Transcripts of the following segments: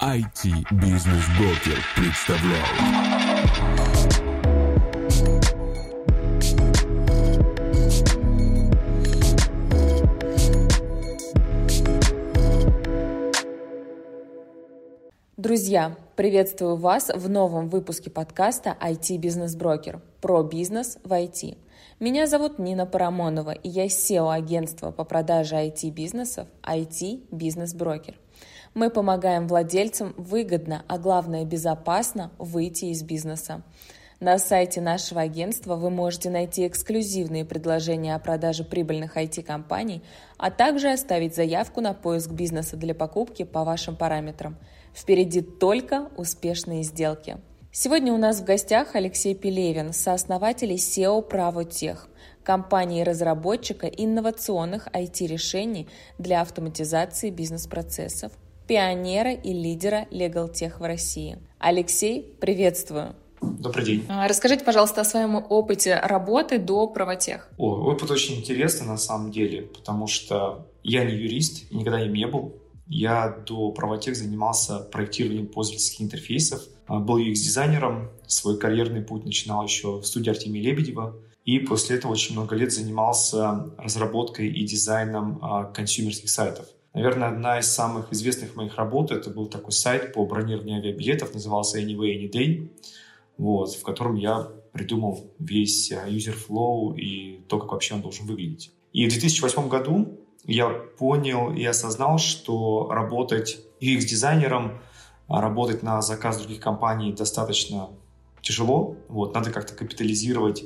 IT-бизнес-брокер представляет. Друзья, приветствую вас в новом выпуске подкаста IT Бизнес Брокер про бизнес в IT. Меня зовут Нина Парамонова, и я SEO агентства по продаже IT-бизнесов IT Бизнес Брокер. Мы помогаем владельцам выгодно, а главное безопасно выйти из бизнеса. На сайте нашего агентства вы можете найти эксклюзивные предложения о продаже прибыльных IT-компаний, а также оставить заявку на поиск бизнеса для покупки по вашим параметрам – Впереди только успешные сделки. Сегодня у нас в гостях Алексей Пелевин, сооснователь SEO Правотех, компании-разработчика инновационных IT-решений для автоматизации бизнес-процессов, пионера и лидера LegalTech в России. Алексей, приветствую! Добрый день. А, расскажите, пожалуйста, о своем опыте работы до правотех. О, опыт очень интересный на самом деле, потому что я не юрист, никогда им не был. Я до правотех занимался проектированием пользовательских интерфейсов, а, был UX-дизайнером, свой карьерный путь начинал еще в студии Артемия Лебедева, и после этого очень много лет занимался разработкой и дизайном а, консюмерских сайтов. Наверное, одна из самых известных моих работ это был такой сайт по бронированию авиабилетов, назывался Anyway Any вот, в котором я придумал весь а, user flow и то, как вообще он должен выглядеть. И в 2008 году я понял и осознал, что работать UX-дизайнером, а работать на заказ других компаний достаточно тяжело. Вот, надо как-то капитализировать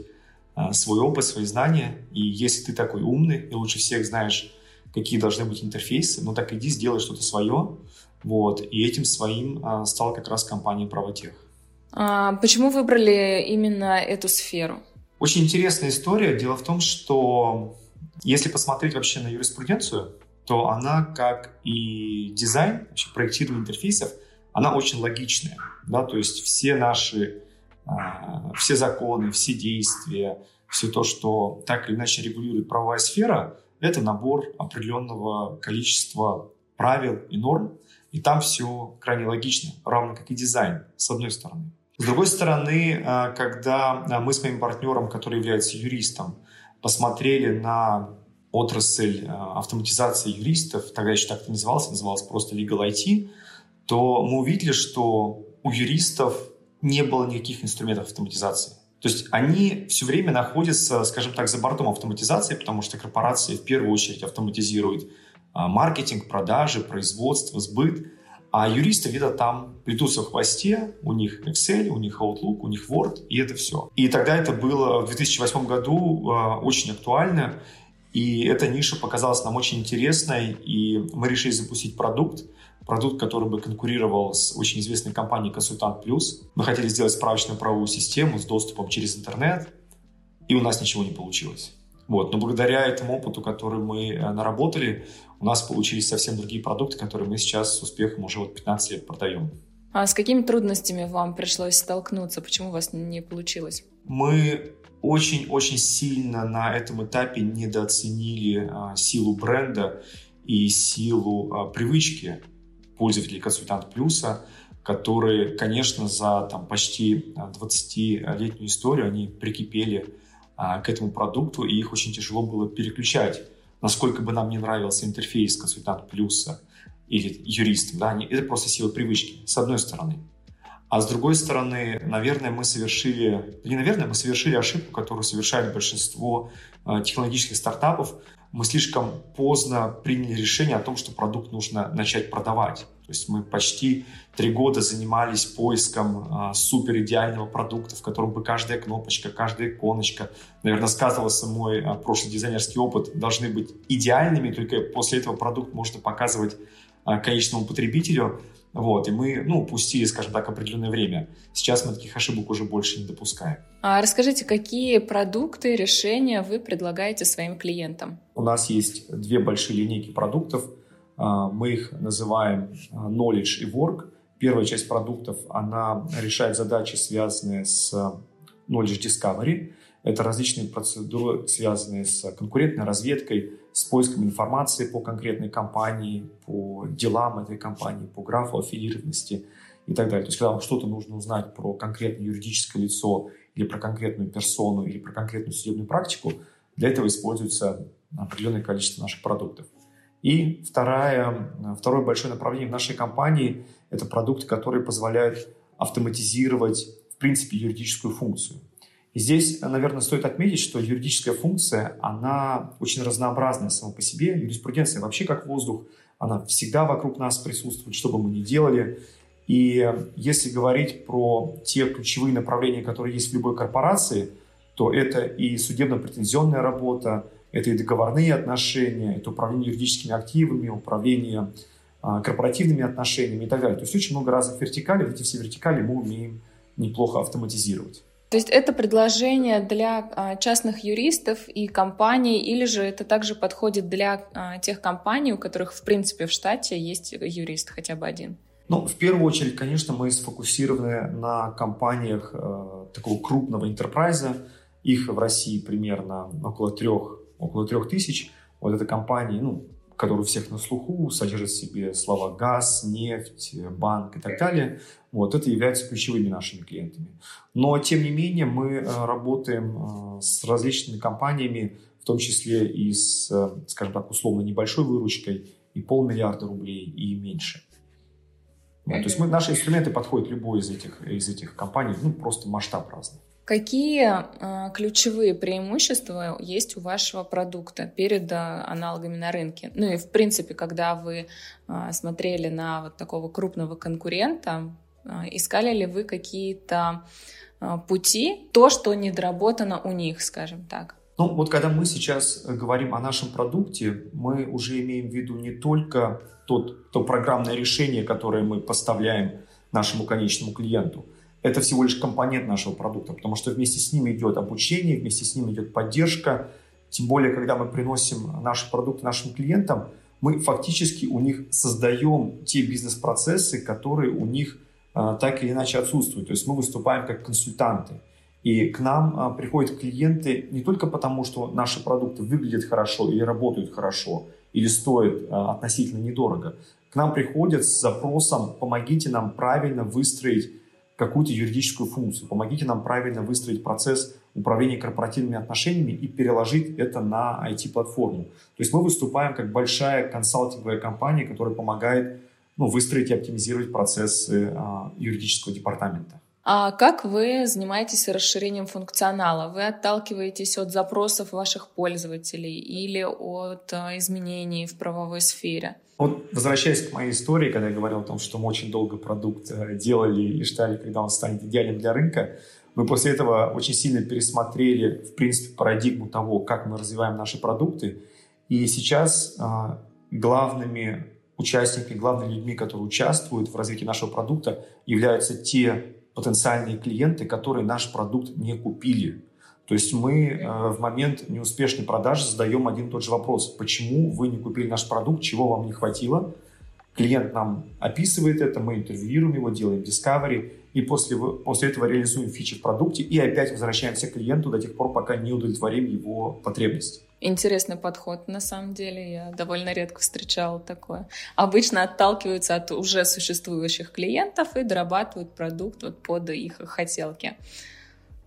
а, свой опыт, свои знания. И если ты такой умный и лучше всех знаешь, какие должны быть интерфейсы, ну так иди, сделай что-то свое. Вот, и этим своим а, стала как раз компания Правотех. А почему выбрали именно эту сферу? Очень интересная история. Дело в том, что если посмотреть вообще на юриспруденцию, то она, как и дизайн, вообще проектирование интерфейсов, она очень логичная. Да? То есть все наши, э, все законы, все действия, все то, что так или иначе регулирует правовая сфера, это набор определенного количества правил и норм, и там все крайне логично, равно как и дизайн, с одной стороны. С другой стороны, а, когда мы с моим партнером, который является юристом, посмотрели на отрасль э, автоматизации юристов, тогда еще так это называлось, называлось просто Legal IT, то мы увидели, что у юристов не было никаких инструментов автоматизации. То есть они все время находятся, скажем так, за бортом автоматизации, потому что корпорации в первую очередь автоматизируют а, маркетинг, продажи, производство, сбыт. А юристы где-то там плетутся в хвосте, у них Excel, у них Outlook, у них Word, и это все. И тогда это было в 2008 году э, очень актуально, и эта ниша показалась нам очень интересной, и мы решили запустить продукт, продукт, который бы конкурировал с очень известной компанией «Консультант Плюс». Мы хотели сделать справочную правовую систему с доступом через интернет, и у нас ничего не получилось. Вот. Но благодаря этому опыту, который мы э, наработали, у нас получились совсем другие продукты, которые мы сейчас с успехом уже вот 15 лет продаем. А с какими трудностями вам пришлось столкнуться? Почему у вас не получилось? Мы очень-очень сильно на этом этапе недооценили а, силу бренда и силу а, привычки пользователей консультант плюса, которые, конечно, за там, почти 20-летнюю историю они прикипели а, к этому продукту, и их очень тяжело было переключать. Насколько бы нам не нравился интерфейс консультант плюса или юрист, да, это просто сила привычки, с одной стороны. А с другой стороны, наверное, мы совершили, не наверное, мы совершили ошибку, которую совершает большинство э, технологических стартапов. Мы слишком поздно приняли решение о том, что продукт нужно начать продавать. То есть мы почти три года занимались поиском э, супер идеального продукта, в котором бы каждая кнопочка, каждая иконочка, наверное, сказывался мой э, прошлый дизайнерский опыт, должны быть идеальными, только после этого продукт можно показывать э, конечному потребителю. Вот, и мы, ну, упустили, скажем так, определенное время. Сейчас мы таких ошибок уже больше не допускаем. А расскажите, какие продукты, решения вы предлагаете своим клиентам? У нас есть две большие линейки продуктов. А, мы их называем а, Knowledge и Work. Первая часть продуктов, она решает задачи, связанные с Knowledge Discovery. Это различные процедуры, связанные с конкурентной разведкой, с поиском информации по конкретной компании, по делам этой компании, по графу аффилированности и так далее. То есть, когда вам что-то нужно узнать про конкретное юридическое лицо или про конкретную персону или про конкретную судебную практику, для этого используется определенное количество наших продуктов. И второе, второе большое направление в нашей компании – это продукты, которые позволяют автоматизировать, в принципе, юридическую функцию. И здесь, наверное, стоит отметить, что юридическая функция, она очень разнообразная сама по себе. Юриспруденция вообще как воздух, она всегда вокруг нас присутствует, что бы мы ни делали. И если говорить про те ключевые направления, которые есть в любой корпорации, то это и судебно-претензионная работа, это и договорные отношения, это управление юридическими активами, управление а, корпоративными отношениями и так далее. То есть очень много разных вертикалей. Вот эти все вертикали мы умеем неплохо автоматизировать. То есть это предложение для а, частных юристов и компаний, или же это также подходит для а, тех компаний, у которых, в принципе, в штате есть юрист хотя бы один? Ну, в первую очередь, конечно, мы сфокусированы на компаниях э, такого крупного интерпрайза. Их в России примерно около трех, около трех тысяч. Вот это компании, ну, которые у всех на слуху, содержат в себе слова газ, нефть, банк и так далее. Вот, это являются ключевыми нашими клиентами. Но, тем не менее, мы э, работаем э, с различными компаниями, в том числе и с, э, скажем так, условно небольшой выручкой, и полмиллиарда рублей, и меньше. Вот, то есть мы, наши инструменты подходят любой из этих, из этих компаний, ну, просто масштаб разный. Какие э, ключевые преимущества есть у вашего продукта перед э, аналогами на рынке? Ну и в принципе, когда вы э, смотрели на вот такого крупного конкурента, искали ли вы какие-то пути, то, что недоработано у них, скажем так? Ну вот когда мы сейчас говорим о нашем продукте, мы уже имеем в виду не только тот, то программное решение, которое мы поставляем нашему конечному клиенту, это всего лишь компонент нашего продукта, потому что вместе с ним идет обучение, вместе с ним идет поддержка. Тем более, когда мы приносим наши продукты нашим клиентам, мы фактически у них создаем те бизнес-процессы, которые у них а, так или иначе отсутствуют. То есть мы выступаем как консультанты. И к нам а, приходят клиенты не только потому, что наши продукты выглядят хорошо или работают хорошо, или стоят а, относительно недорого. К нам приходят с запросом «помогите нам правильно выстроить какую-то юридическую функцию. Помогите нам правильно выстроить процесс управления корпоративными отношениями и переложить это на IT-платформу. То есть мы выступаем как большая консалтинговая компания, которая помогает ну, выстроить и оптимизировать процессы а, юридического департамента. А как вы занимаетесь расширением функционала? Вы отталкиваетесь от запросов ваших пользователей или от а, изменений в правовой сфере? Вот возвращаясь к моей истории, когда я говорил о том, что мы очень долго продукт э, делали и ждали, когда он станет идеальным для рынка, мы после этого очень сильно пересмотрели, в принципе, парадигму того, как мы развиваем наши продукты. И сейчас а, главными участниками, главными людьми, которые участвуют в развитии нашего продукта, являются те потенциальные клиенты, которые наш продукт не купили. То есть мы э, в момент неуспешной продажи задаем один и тот же вопрос. Почему вы не купили наш продукт, чего вам не хватило? Клиент нам описывает это, мы интервьюируем его, делаем discovery, и после, после этого реализуем фичи в продукте и опять возвращаемся к клиенту до тех пор, пока не удовлетворим его потребности. Интересный подход, на самом деле. Я довольно редко встречала такое. Обычно отталкиваются от уже существующих клиентов и дорабатывают продукт вот под их хотелки.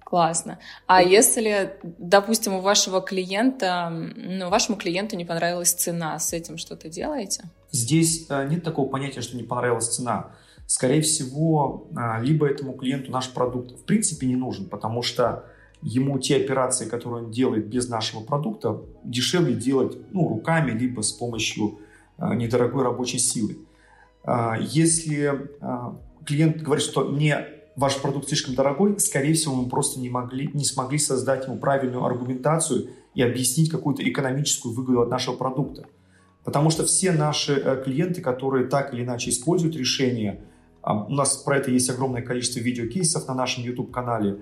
Классно. А если, допустим, у вашего клиента, ну, вашему клиенту не понравилась цена, с этим что-то делаете? Здесь э, нет такого понятия, что не понравилась цена. Скорее всего, э, либо этому клиенту наш продукт в принципе не нужен, потому что ему те операции, которые он делает без нашего продукта, дешевле делать ну, руками, либо с помощью э, недорогой рабочей силы. Если клиент говорит, что мне ваш продукт слишком дорогой, скорее всего, мы просто не, могли, не смогли создать ему правильную аргументацию и объяснить какую-то экономическую выгоду от нашего продукта. Потому что все наши клиенты, которые так или иначе используют решение, у нас про это есть огромное количество видеокейсов на нашем YouTube-канале,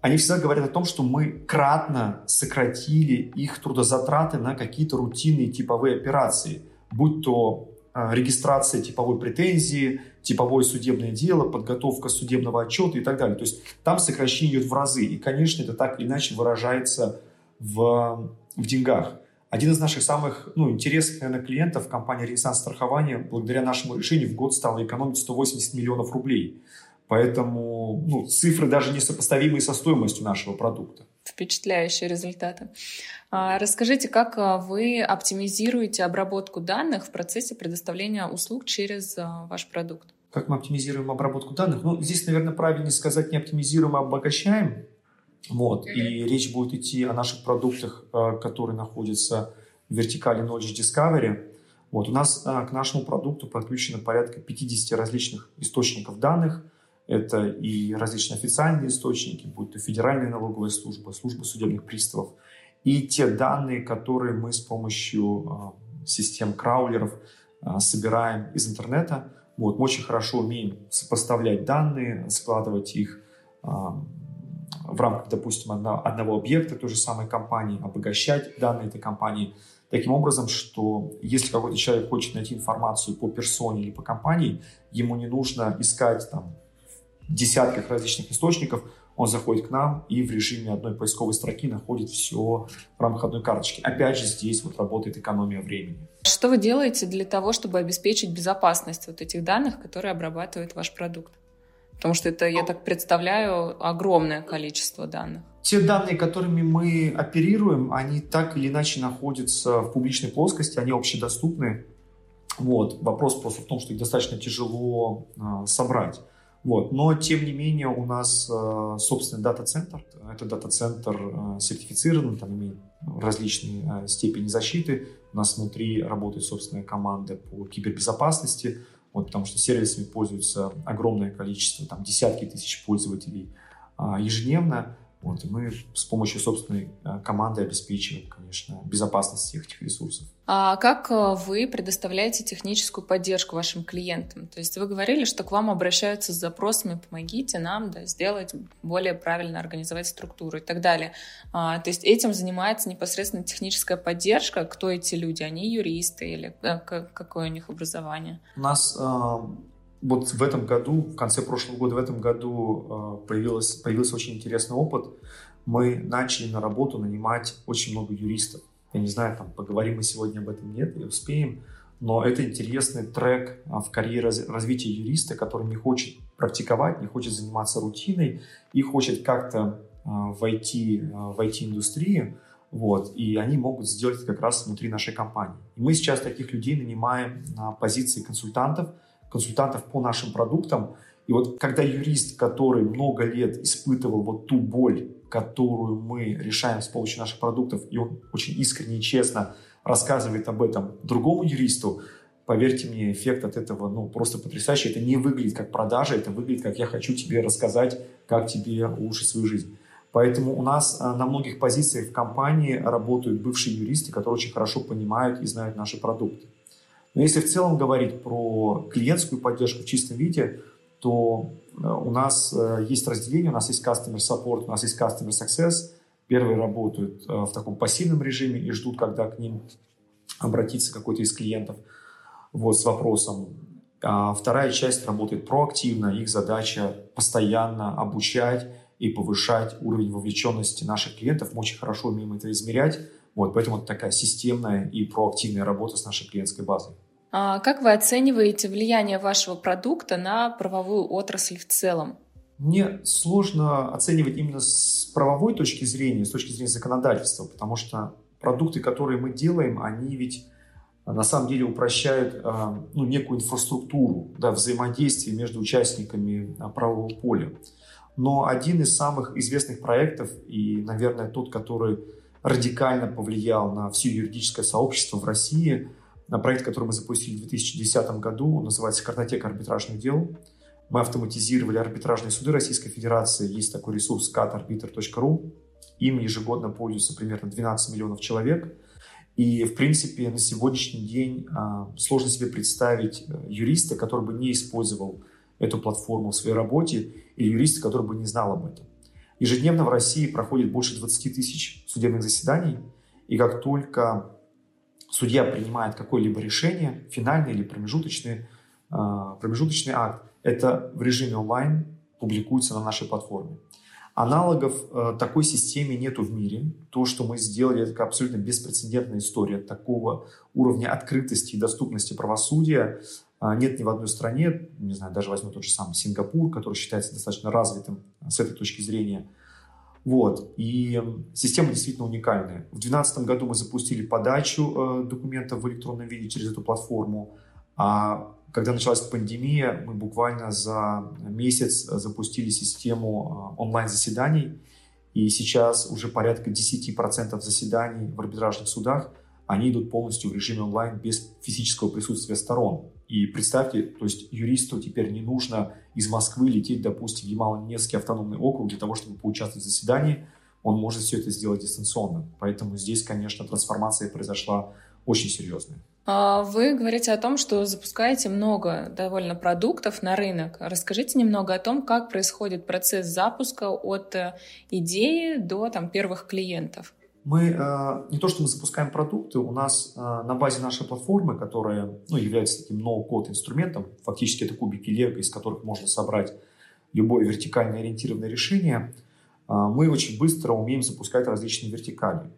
они всегда говорят о том, что мы кратно сократили их трудозатраты на какие-то рутинные типовые операции, будь то а, регистрация типовой претензии, типовое судебное дело, подготовка судебного отчета и так далее. То есть там сокращение идет в разы. И, конечно, это так или иначе выражается в, в деньгах. Один из наших самых ну, интересных, наверное, клиентов, компания «Ренессанс страхования», благодаря нашему решению в год стала экономить 180 миллионов рублей. Поэтому ну, цифры даже несопоставимые со стоимостью нашего продукта. Впечатляющие результаты. А, расскажите, как а, вы оптимизируете обработку данных в процессе предоставления услуг через а, ваш продукт? Как мы оптимизируем обработку данных? Ну, здесь, наверное, правильнее сказать не оптимизируем, а обогащаем. Вот. И речь будет идти о наших продуктах, которые находятся в вертикали Knowledge Discovery. Вот. У нас к нашему продукту подключено порядка 50 различных источников данных – это и различные официальные источники, будь то Федеральная налоговая служба, служба судебных приставов, и те данные, которые мы с помощью э, систем краулеров э, собираем из интернета. Вот, мы очень хорошо умеем сопоставлять данные, складывать их э, в рамках, допустим, одно, одного объекта той же самой компании, обогащать данные этой компании таким образом, что если какой-то человек хочет найти информацию по персоне или по компании, ему не нужно искать там десятках различных источников, он заходит к нам и в режиме одной поисковой строки находит все в рамках одной карточки. Опять же, здесь вот работает экономия времени. Что вы делаете для того, чтобы обеспечить безопасность вот этих данных, которые обрабатывает ваш продукт? Потому что это, я так представляю, огромное количество данных. Те данные, которыми мы оперируем, они так или иначе находятся в публичной плоскости, они общедоступны. Вот. Вопрос просто в том, что их достаточно тяжело э, собрать. Вот. Но, тем не менее, у нас э, собственный дата-центр. Это дата-центр э, сертифицирован, там имеет различные э, степени защиты. У нас внутри работает собственная команда по кибербезопасности, вот, потому что сервисами пользуются огромное количество, там десятки тысяч пользователей э, ежедневно. Вот, и мы с помощью собственной э, команды обеспечиваем, конечно, безопасность всех этих ресурсов. А как э, вы предоставляете техническую поддержку вашим клиентам? То есть вы говорили, что к вам обращаются с запросами «помогите нам да, сделать более правильно организовать структуру» и так далее. А, то есть этим занимается непосредственно техническая поддержка. Кто эти люди? Они юристы или э, какое у них образование? У нас вот в этом году, в конце прошлого года, в этом году появилось, появился очень интересный опыт. Мы начали на работу нанимать очень много юристов. Я не знаю, там, поговорим мы сегодня об этом, нет, и успеем. Но это интересный трек а, в карьере развития юриста, который не хочет практиковать, не хочет заниматься рутиной и хочет как-то а, войти в IT-индустрию, вот, и они могут сделать это как раз внутри нашей компании. И мы сейчас таких людей нанимаем на позиции консультантов – консультантов по нашим продуктам. И вот когда юрист, который много лет испытывал вот ту боль, которую мы решаем с помощью наших продуктов, и он очень искренне и честно рассказывает об этом другому юристу, поверьте мне, эффект от этого ну, просто потрясающий. Это не выглядит как продажа, это выглядит как я хочу тебе рассказать, как тебе улучшить свою жизнь. Поэтому у нас а, на многих позициях в компании работают бывшие юристы, которые очень хорошо понимают и знают наши продукты. Но если в целом говорить про клиентскую поддержку в чистом виде, то э, у нас э, есть разделение, у нас есть Customer Support, у нас есть Customer Success. Первые работают э, в таком пассивном режиме и ждут, когда к ним обратится какой-то из клиентов вот, с вопросом. А вторая часть работает проактивно. Их задача постоянно обучать и повышать уровень вовлеченности наших клиентов. Мы очень хорошо умеем это измерять вот, поэтому это такая системная и проактивная работа с нашей клиентской базой. А как вы оцениваете влияние вашего продукта на правовую отрасль в целом? Мне сложно оценивать именно с правовой точки зрения, с точки зрения законодательства, потому что продукты, которые мы делаем, они ведь а, на самом деле упрощают а, ну, некую инфраструктуру да, взаимодействия между участниками а, правового поля. Но один из самых известных проектов и, наверное, тот, который радикально повлиял на все юридическое сообщество в России. На проект, который мы запустили в 2010 году, называется «Картотека арбитражных дел». Мы автоматизировали арбитражные суды Российской Федерации. Есть такой ресурс catarbitr.ru. Им ежегодно пользуются примерно 12 миллионов человек. И, в принципе, на сегодняшний день а, сложно себе представить э, юриста, который бы не использовал эту платформу в своей работе, или юриста, который бы не знал об этом. Ежедневно в России проходит больше 20 тысяч судебных заседаний, и как только судья принимает какое-либо решение, финальный или промежуточный, а, промежуточный акт, это в режиме онлайн публикуется на нашей платформе. Аналогов э, такой системе нету в мире. То, что мы сделали, это абсолютно беспрецедентная история. Такого уровня открытости и доступности правосудия э, нет ни в одной стране. Не знаю, даже возьму тот же самый Сингапур, который считается достаточно развитым с этой точки зрения. Вот. И система действительно уникальная. В 2012 году мы запустили подачу э, документов в электронном виде через эту платформу. А когда началась пандемия, мы буквально за месяц запустили систему э, онлайн-заседаний, и сейчас уже порядка 10% заседаний в арбитражных судах, они идут полностью в режиме онлайн без физического присутствия сторон. И представьте, то есть юристу теперь не нужно из Москвы лететь, допустим, в Ямало-Ненецкий автономный округ для того, чтобы поучаствовать в заседании, он может все это сделать дистанционно. Поэтому здесь, конечно, трансформация произошла очень серьезная. А, вы говорите о том, что запускаете много довольно продуктов на рынок. Расскажите немного о том, как происходит процесс запуска от э, идеи до там, первых клиентов. Мы э, не то, что мы запускаем продукты, у нас э, на базе нашей платформы, которая ну, является таким ноу-код инструментом, фактически это кубики Лего, из которых можно собрать любое вертикально ориентированное решение, мы очень быстро умеем запускать различные вертикали.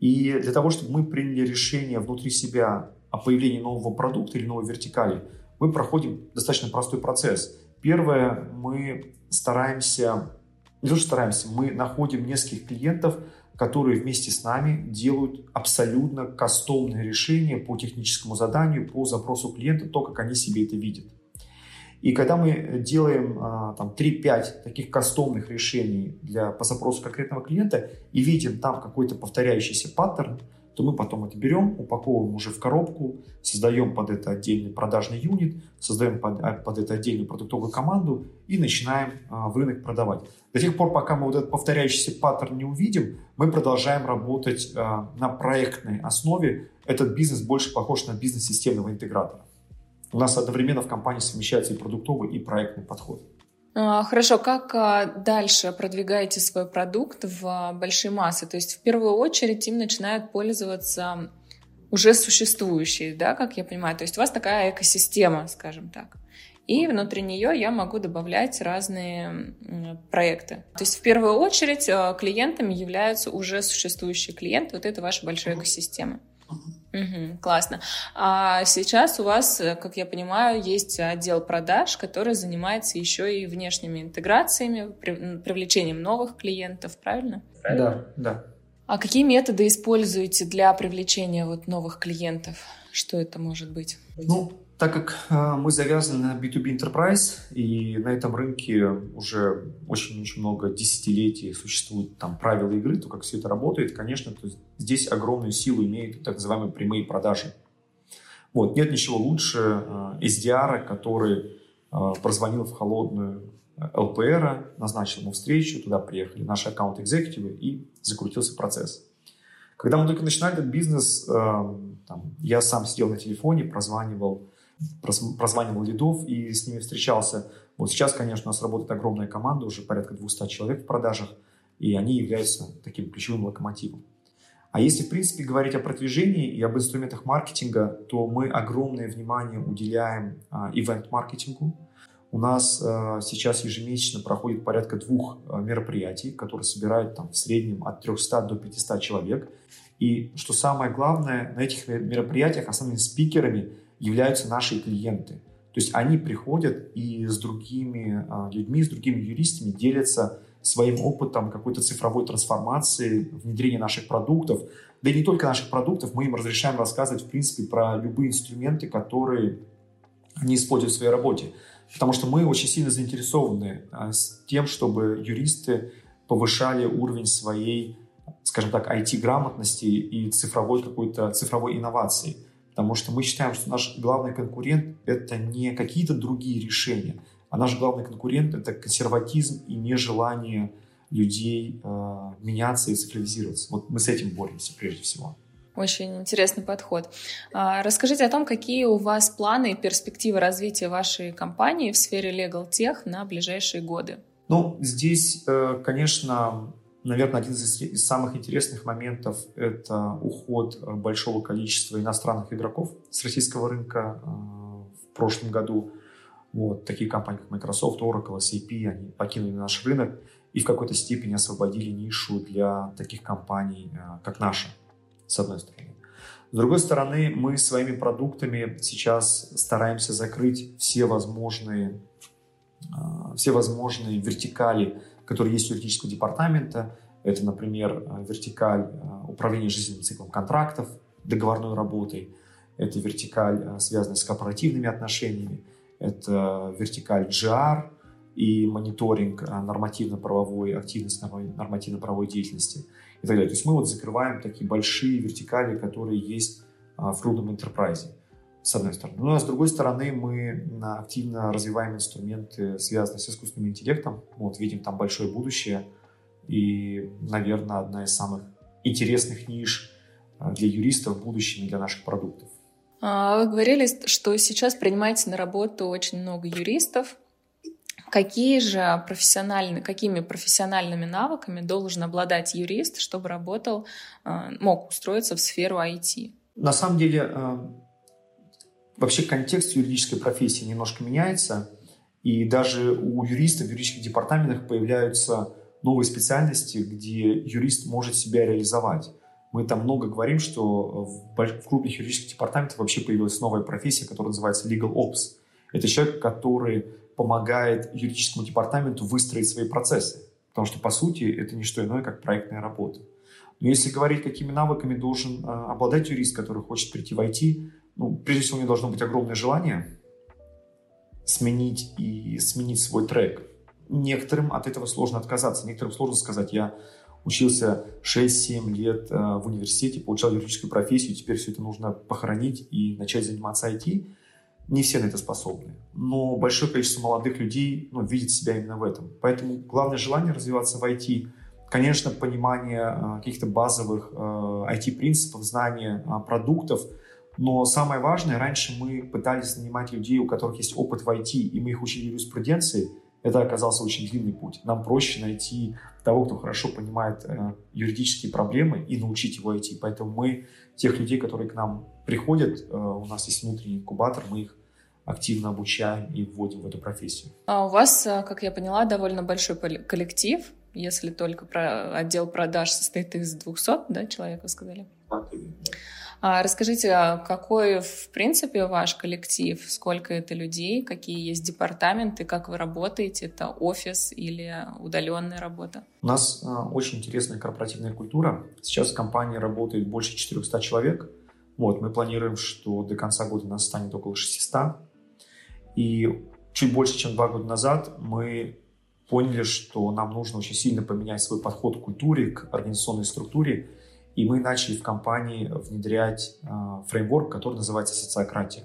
И для того, чтобы мы приняли решение внутри себя о появлении нового продукта или новой вертикали, мы проходим достаточно простой процесс. Первое, мы стараемся, не то что стараемся, мы находим нескольких клиентов, которые вместе с нами делают абсолютно кастомные решения по техническому заданию, по запросу клиента, то, как они себе это видят. И когда мы делаем а, там, 3-5 таких кастомных решений для, по запросу конкретного клиента и видим там какой-то повторяющийся паттерн, то мы потом это берем, упаковываем уже в коробку, создаем под это отдельный продажный юнит, создаем под, а, под это отдельную продуктовую команду и начинаем а, в рынок продавать. До тех пор, пока мы вот этот повторяющийся паттерн не увидим, мы продолжаем работать а, на проектной основе. Этот бизнес больше похож на бизнес системного интегратора. У нас одновременно в компании совмещается и продуктовый, и проектный подход. А, хорошо, как а, дальше продвигаете свой продукт в а, большие массы? То есть в первую очередь им начинают пользоваться уже существующие, да, как я понимаю. То есть у вас такая экосистема, скажем так. И внутри нее я могу добавлять разные проекты. То есть в первую очередь клиентами являются уже существующие клиенты. Вот это ваша большая экосистема. Угу, классно. А сейчас у вас, э, как я понимаю, есть отдел продаж, который занимается еще и внешними интеграциями, привлечением новых клиентов, правильно? Да, да. А какие методы используете для привлечения вот новых клиентов? Что это может быть? Ну, так как э, мы завязаны на B2B Enterprise, и на этом рынке уже очень-очень много десятилетий существуют там правила игры, то, как все это работает, конечно, то здесь огромную силу имеют так называемые прямые продажи. Вот, нет ничего лучше э, SDR, который э, прозвонил в холодную ЛПР, назначил ему встречу, туда приехали наши аккаунт-экзекутивы, и закрутился процесс. Когда мы только начинали этот бизнес, там, я сам сидел на телефоне, прозванивал прозванивал лидов и с ними встречался. Вот сейчас, конечно, у нас работает огромная команда, уже порядка 200 человек в продажах, и они являются таким ключевым локомотивом. А если, в принципе, говорить о продвижении и об инструментах маркетинга, то мы огромное внимание уделяем а, ивент-маркетингу. У нас а, сейчас ежемесячно проходит порядка двух а, мероприятий, которые собирают там, в среднем от 300 до 500 человек. И что самое главное, на этих мероприятиях основными спикерами являются наши клиенты. То есть они приходят и с другими а, людьми, с другими юристами делятся своим опытом какой-то цифровой трансформации, внедрения наших продуктов. Да и не только наших продуктов, мы им разрешаем рассказывать, в принципе, про любые инструменты, которые они используют в своей работе. Потому что мы очень сильно заинтересованы а, с тем, чтобы юристы повышали уровень своей, скажем так, IT-грамотности и цифровой какой-то цифровой инновации – Потому что мы считаем, что наш главный конкурент – это не какие-то другие решения, а наш главный конкурент – это консерватизм и нежелание людей э, меняться и цифровизироваться. Вот мы с этим боремся прежде всего. Очень интересный подход. А, расскажите о том, какие у вас планы и перспективы развития вашей компании в сфере Legal Tech на ближайшие годы. Ну, здесь, э, конечно, Наверное, один из, самых интересных моментов – это уход э, большого количества иностранных игроков с российского рынка. Э, в прошлом году Вот, такие компании, как Microsoft, Oracle, SAP, они покинули наш рынок и в какой-то степени освободили нишу для таких компаний, э, как наша, с одной стороны. С другой стороны, мы своими продуктами сейчас стараемся закрыть все возможные, все возможные вертикали, которые есть у юридического департамента. Это, например, э, вертикаль управления жизненным циклом контрактов, договорной работой. Это вертикаль, связанная с корпоративными отношениями. Это вертикаль GR, и мониторинг нормативно-правовой активности, нормативно-правовой деятельности и так далее. То есть мы вот закрываем такие большие вертикали, которые есть в крупном enterprise, с одной стороны. Ну, а с другой стороны, мы активно развиваем инструменты, связанные с искусственным интеллектом. Вот, видим там большое будущее и, наверное, одна из самых интересных ниш а, для юристов в будущем и для наших продуктов. Вы говорили, что сейчас принимаете на работу очень много юристов, Какие же профессиональные, какими профессиональными навыками должен обладать юрист, чтобы работал, э, мог устроиться в сферу IT? На самом деле, э, вообще контекст юридической профессии немножко меняется, и даже у юристов в юридических департаментах появляются новые специальности, где юрист может себя реализовать. Мы там много говорим, что в крупных юридических департаментах вообще появилась новая профессия, которая называется legal ops. Это человек, который помогает юридическому департаменту выстроить свои процессы. Потому что, по сути, это не что иное, как проектная работа. Но если говорить, какими навыками должен э, обладать юрист, который хочет прийти в IT, ну, прежде всего, у него должно быть огромное желание сменить и сменить свой трек. Некоторым от этого сложно отказаться. Некоторым сложно сказать, я учился 6-7 лет э, в университете, получал юридическую профессию, теперь все это нужно похоронить и начать заниматься IT. Не все на это способны, но большое количество молодых людей ну, видит себя именно в этом. Поэтому главное желание развиваться в IT, конечно, понимание э, каких-то базовых IT-принципов, знание э, продуктов, но самое важное, раньше мы пытались нанимать людей, у которых есть опыт в IT, и мы их учили юриспруденции, это оказался очень длинный путь. Нам проще найти того, кто хорошо понимает э, юридические проблемы и научить его IT. Поэтому мы тех людей, которые к нам приходят, э, у нас есть внутренний инкубатор, мы их активно обучаем и вводим в эту профессию. А у вас, э, как я поняла, довольно большой коллектив, если только про отдел продаж состоит из 200 да, человек, вы сказали? А расскажите, а какой, в принципе, ваш коллектив? Сколько это людей? Какие есть департаменты? Как вы работаете? Это офис или удаленная работа? У нас а, очень интересная корпоративная культура. Сейчас в компании работает больше 400 человек. Вот, мы планируем, что до конца года нас станет около 600. И чуть больше, чем два года назад, мы поняли, что нам нужно очень сильно поменять свой подход к культуре, к организационной структуре, и мы начали в компании внедрять э, фреймворк, который называется социократия.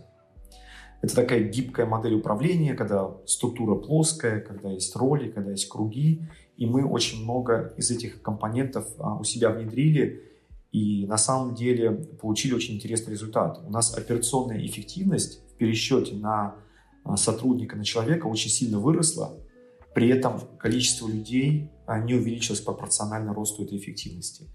Это такая гибкая модель управления, когда структура плоская, когда есть роли, когда есть круги, и мы очень много из этих компонентов э, у себя внедрили, и на самом деле получили очень интересный результат. У нас операционная эффективность в пересчете на а, сотрудника на человека очень сильно выросла, при этом количество людей а, не увеличилось пропорционально росту этой эффективности.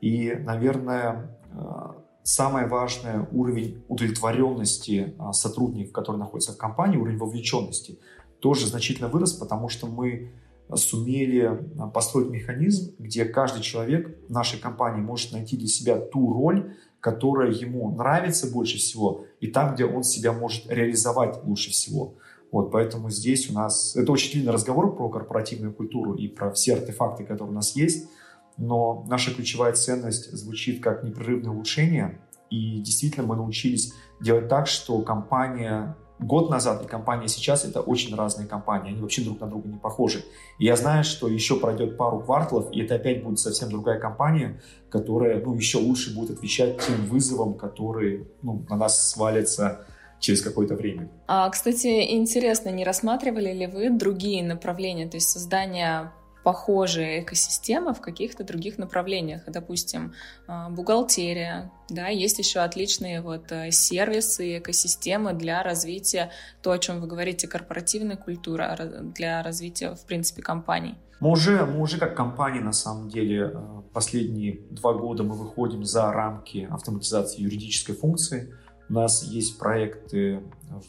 И, наверное, а, самое важное уровень удовлетворенности сотрудников, которые находятся в компании, уровень вовлеченности, тоже значительно вырос, потому что мы сумели построить механизм, где каждый человек в нашей компании может найти для себя ту роль, которая ему нравится больше всего, и там, где он себя может реализовать лучше всего. Вот, поэтому здесь у нас... Это очень длинный разговор про корпоративную культуру и про все артефакты, которые у нас есть, но наша ключевая ценность звучит как непрерывное улучшение, и действительно мы научились делать так, что компания год назад и компания сейчас это очень разные компании, они вообще друг на друга не похожи. И я знаю, что еще пройдет пару кварталов, и это опять будет совсем другая компания, которая ну, еще лучше будет отвечать тем вызовам, которые ну, на нас свалятся через какое-то время. А, кстати, интересно, не рассматривали ли вы другие направления, то есть создание похожие экосистемы в каких-то других направлениях. Допустим, а, бухгалтерия, да, есть еще отличные вот э, сервисы, экосистемы для развития, то, о чем вы говорите, корпоративная культура, для развития, в принципе, компаний. Мы уже, мы уже как компания, на самом деле, э, последние два года мы выходим за рамки автоматизации юридической функции. У нас есть проекты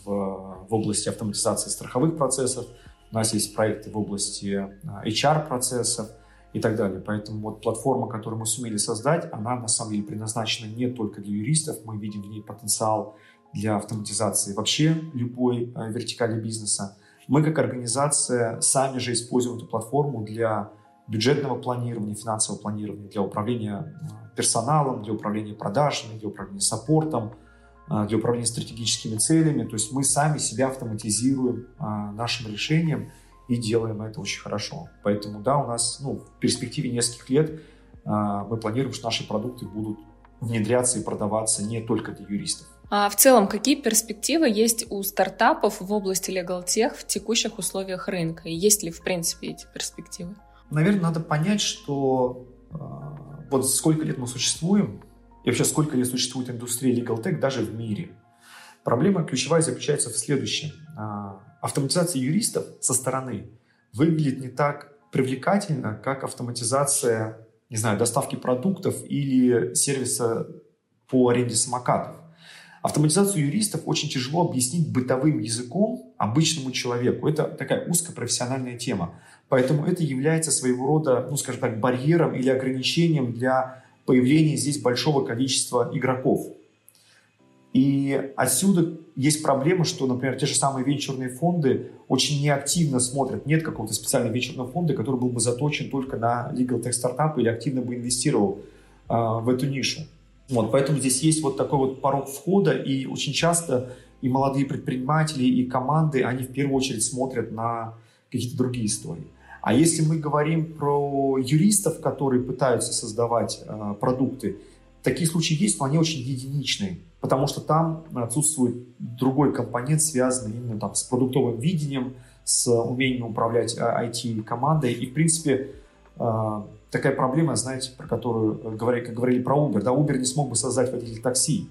в, в области автоматизации страховых процессов, у нас есть проекты в области HR-процессов и так далее. Поэтому вот платформа, которую мы сумели создать, она на самом деле предназначена не только для юристов, мы видим в ней потенциал для автоматизации вообще любой э, вертикали бизнеса. Мы как организация сами же используем эту платформу для бюджетного планирования, финансового планирования, для управления э, персоналом, для управления продажами, для управления саппортом, для управления стратегическими целями. То есть мы сами себя автоматизируем нашим решением и делаем это очень хорошо. Поэтому да, у нас ну, в перспективе нескольких лет мы планируем, что наши продукты будут внедряться и продаваться не только для юристов. А в целом, какие перспективы есть у стартапов в области Legal Tech в текущих условиях рынка? И есть ли, в принципе, эти перспективы? Наверное, надо понять, что э, вот сколько лет мы существуем, и вообще сколько лет существует индустрия Legal Tech даже в мире. Проблема ключевая заключается в следующем. Э, автоматизация юристов со стороны выглядит не так привлекательно, как автоматизация, не знаю, доставки продуктов или сервиса по аренде самокатов. Автоматизацию юристов очень тяжело объяснить бытовым языком обычному человеку. Это такая узкопрофессиональная тема. Поэтому это является своего рода, ну, скажем так, барьером или ограничением для появления здесь большого количества игроков. И отсюда есть проблема, что, например, те же самые венчурные фонды очень неактивно смотрят. Нет какого-то специального венчурного фонда, который был бы заточен только на legal tech стартапы или активно бы инвестировал э, в эту нишу. Вот, поэтому здесь есть вот такой вот порог входа, и очень часто и молодые предприниматели, и команды, они в первую очередь смотрят на какие-то другие истории. А если мы говорим про юристов, которые пытаются создавать э, продукты, такие случаи есть, но они очень единичные, потому что там отсутствует другой компонент, связанный именно там, с продуктовым видением, с умением управлять IT-командой. И, в принципе, э, такая проблема, знаете, про которую э, говорили, как говорили про Uber. Да, Uber не смог бы создать водитель такси.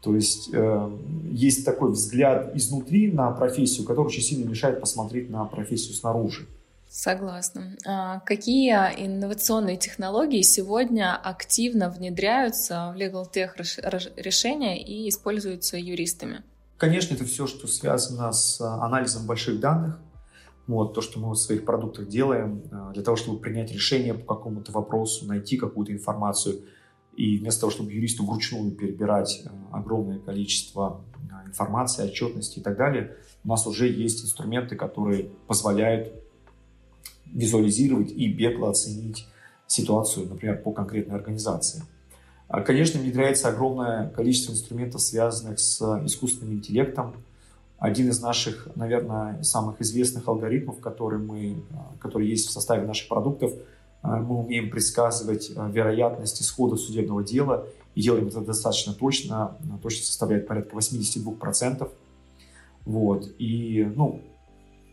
То есть э, есть такой взгляд изнутри на профессию, который очень сильно мешает посмотреть на профессию снаружи. Согласна. А какие инновационные технологии сегодня активно внедряются в Legal Tech решения и используются юристами? Конечно, это все, что связано с анализом больших данных, вот, то, что мы в своих продуктах делаем, э, для того, чтобы принять решение по какому-то вопросу, найти какую-то информацию, и вместо того, чтобы юристу вручную перебирать э, огромное количество информации, отчетности и так далее, у нас уже есть инструменты, которые позволяют визуализировать и бегло оценить ситуацию, например, по конкретной организации. А, конечно, внедряется огромное количество инструментов, связанных с искусственным интеллектом, один из наших, наверное, самых известных алгоритмов, который, мы, который есть в составе наших продуктов, э, мы умеем предсказывать э, вероятность исхода судебного дела и делаем это достаточно точно, э, точно составляет порядка 82%. Вот. И ну,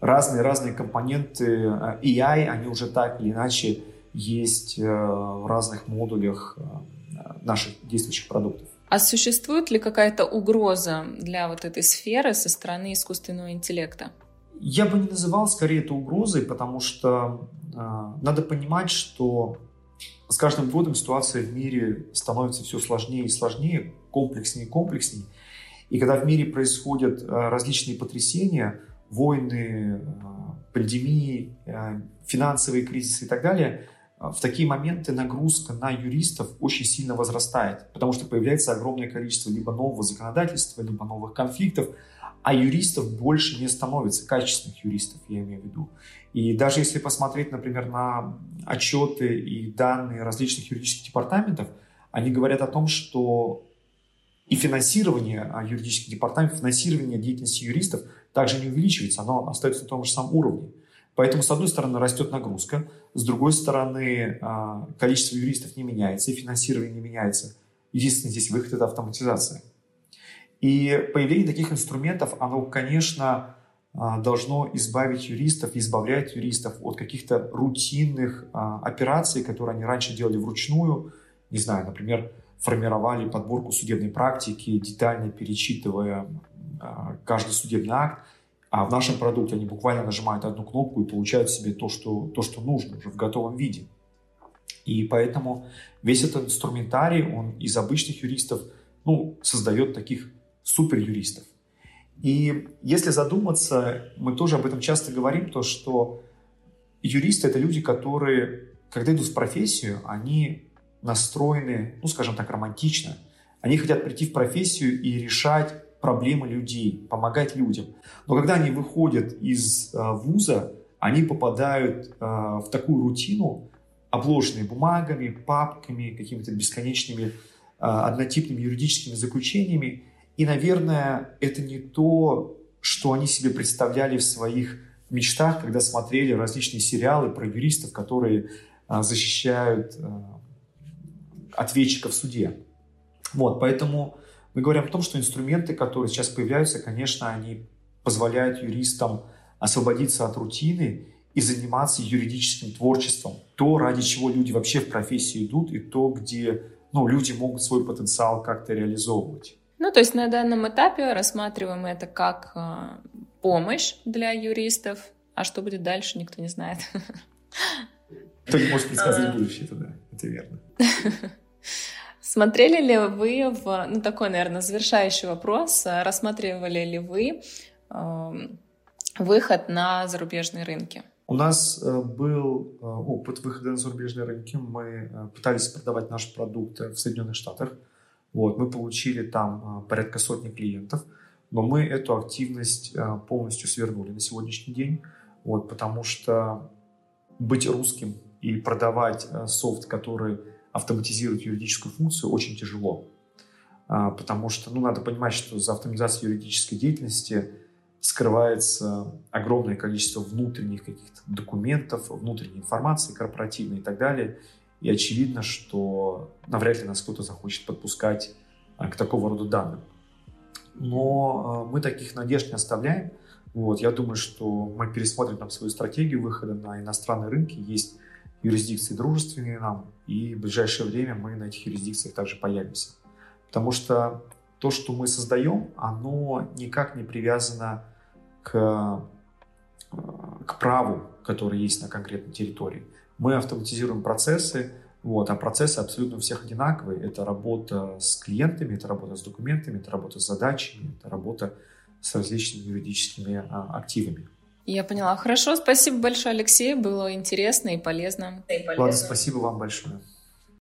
разные-разные компоненты AI, они уже так или иначе есть в разных модулях наших действующих продуктов. А существует ли какая-то угроза для вот этой сферы со стороны искусственного интеллекта? Я бы не называл скорее это угрозой, потому что э, надо понимать, что с каждым годом ситуация в мире становится все сложнее и сложнее, комплекснее и комплекснее. И когда в мире происходят э, различные потрясения, войны, э, пандемии, э, финансовые кризисы и так далее, а, в такие моменты нагрузка на юристов очень сильно возрастает, потому что появляется огромное количество либо нового законодательства, либо новых конфликтов, а юристов больше не становится, качественных юристов, я имею в виду. И даже если посмотреть, например, на отчеты и данные различных юридических департаментов, они говорят о том, что и финансирование а, юридических департаментов, финансирование деятельности юристов также не увеличивается, оно остается на том же самом уровне. Поэтому, с одной стороны, растет нагрузка, с другой стороны, а, количество юристов не меняется, и финансирование не меняется. Единственный здесь выход – это автоматизация. И появление таких инструментов, оно, конечно, а, должно избавить юристов, избавлять юристов от каких-то рутинных операций, которые они раньше делали вручную. Не знаю, например, формировали подборку судебной практики, детально перечитывая каждый судебный акт. А в нашем продукте они буквально нажимают одну кнопку и получают себе то, что, то, что нужно уже в готовом виде. И поэтому весь этот инструментарий, он из обычных юристов ну, создает таких супер юристов. И если задуматься, мы тоже об этом часто говорим, то что юристы это люди, которые, когда идут в профессию, они настроены, ну, скажем так, романтично. Они хотят прийти в профессию и решать проблемы людей, помогать людям. Но когда они выходят из э, вуза, они попадают э, в такую рутину, обложенные бумагами, папками, какими-то бесконечными э, однотипными юридическими заключениями. И, наверное, это не то, что они себе представляли в своих мечтах, когда смотрели различные сериалы про юристов, которые защищают ответчика в суде. Вот, поэтому мы говорим о том, что инструменты, которые сейчас появляются, конечно, они позволяют юристам освободиться от рутины и заниматься юридическим творчеством. То, ради чего люди вообще в профессию идут, и то, где ну, люди могут свой потенциал как-то реализовывать. Ну, то есть на данном этапе рассматриваем это как э, помощь для юристов, а что будет дальше, никто не знает. Кто не может предсказать а. будущее, это да, это верно. Смотрели ли вы в, ну такой, наверное, завершающий вопрос, рассматривали ли вы э, выход на зарубежные рынки? У нас э, был э, опыт выхода на зарубежные рынки. Мы э, пытались продавать наши продукты в Соединенных Штатах. Вот, мы получили там порядка сотни клиентов, но мы эту активность полностью свернули на сегодняшний день, вот, потому что быть русским и продавать софт, который автоматизировать юридическую функцию очень тяжело. А, потому что ну, надо понимать, что за автоматизацией юридической деятельности скрывается огромное количество внутренних каких-то документов, внутренней информации корпоративной и так далее. И очевидно, что навряд ли нас кто-то захочет подпускать а, к такого рода данным. Но а, мы таких надежд не оставляем. Вот, я думаю, что мы пересмотрим там свою стратегию выхода на иностранные рынки. Есть юрисдикции дружественные нам, и в ближайшее время мы на этих юрисдикциях также появимся. Потому что то, что мы создаем, оно никак не привязано к, э, к праву, который есть на конкретной территории. Мы автоматизируем процессы, вот, а процессы абсолютно у всех одинаковые. Это работа с клиентами, это работа с документами, это работа с задачами, это работа с различными юридическими а, активами. Я поняла. Хорошо, спасибо большое, Алексей. Было интересно и полезно. Ладно, спасибо вам большое.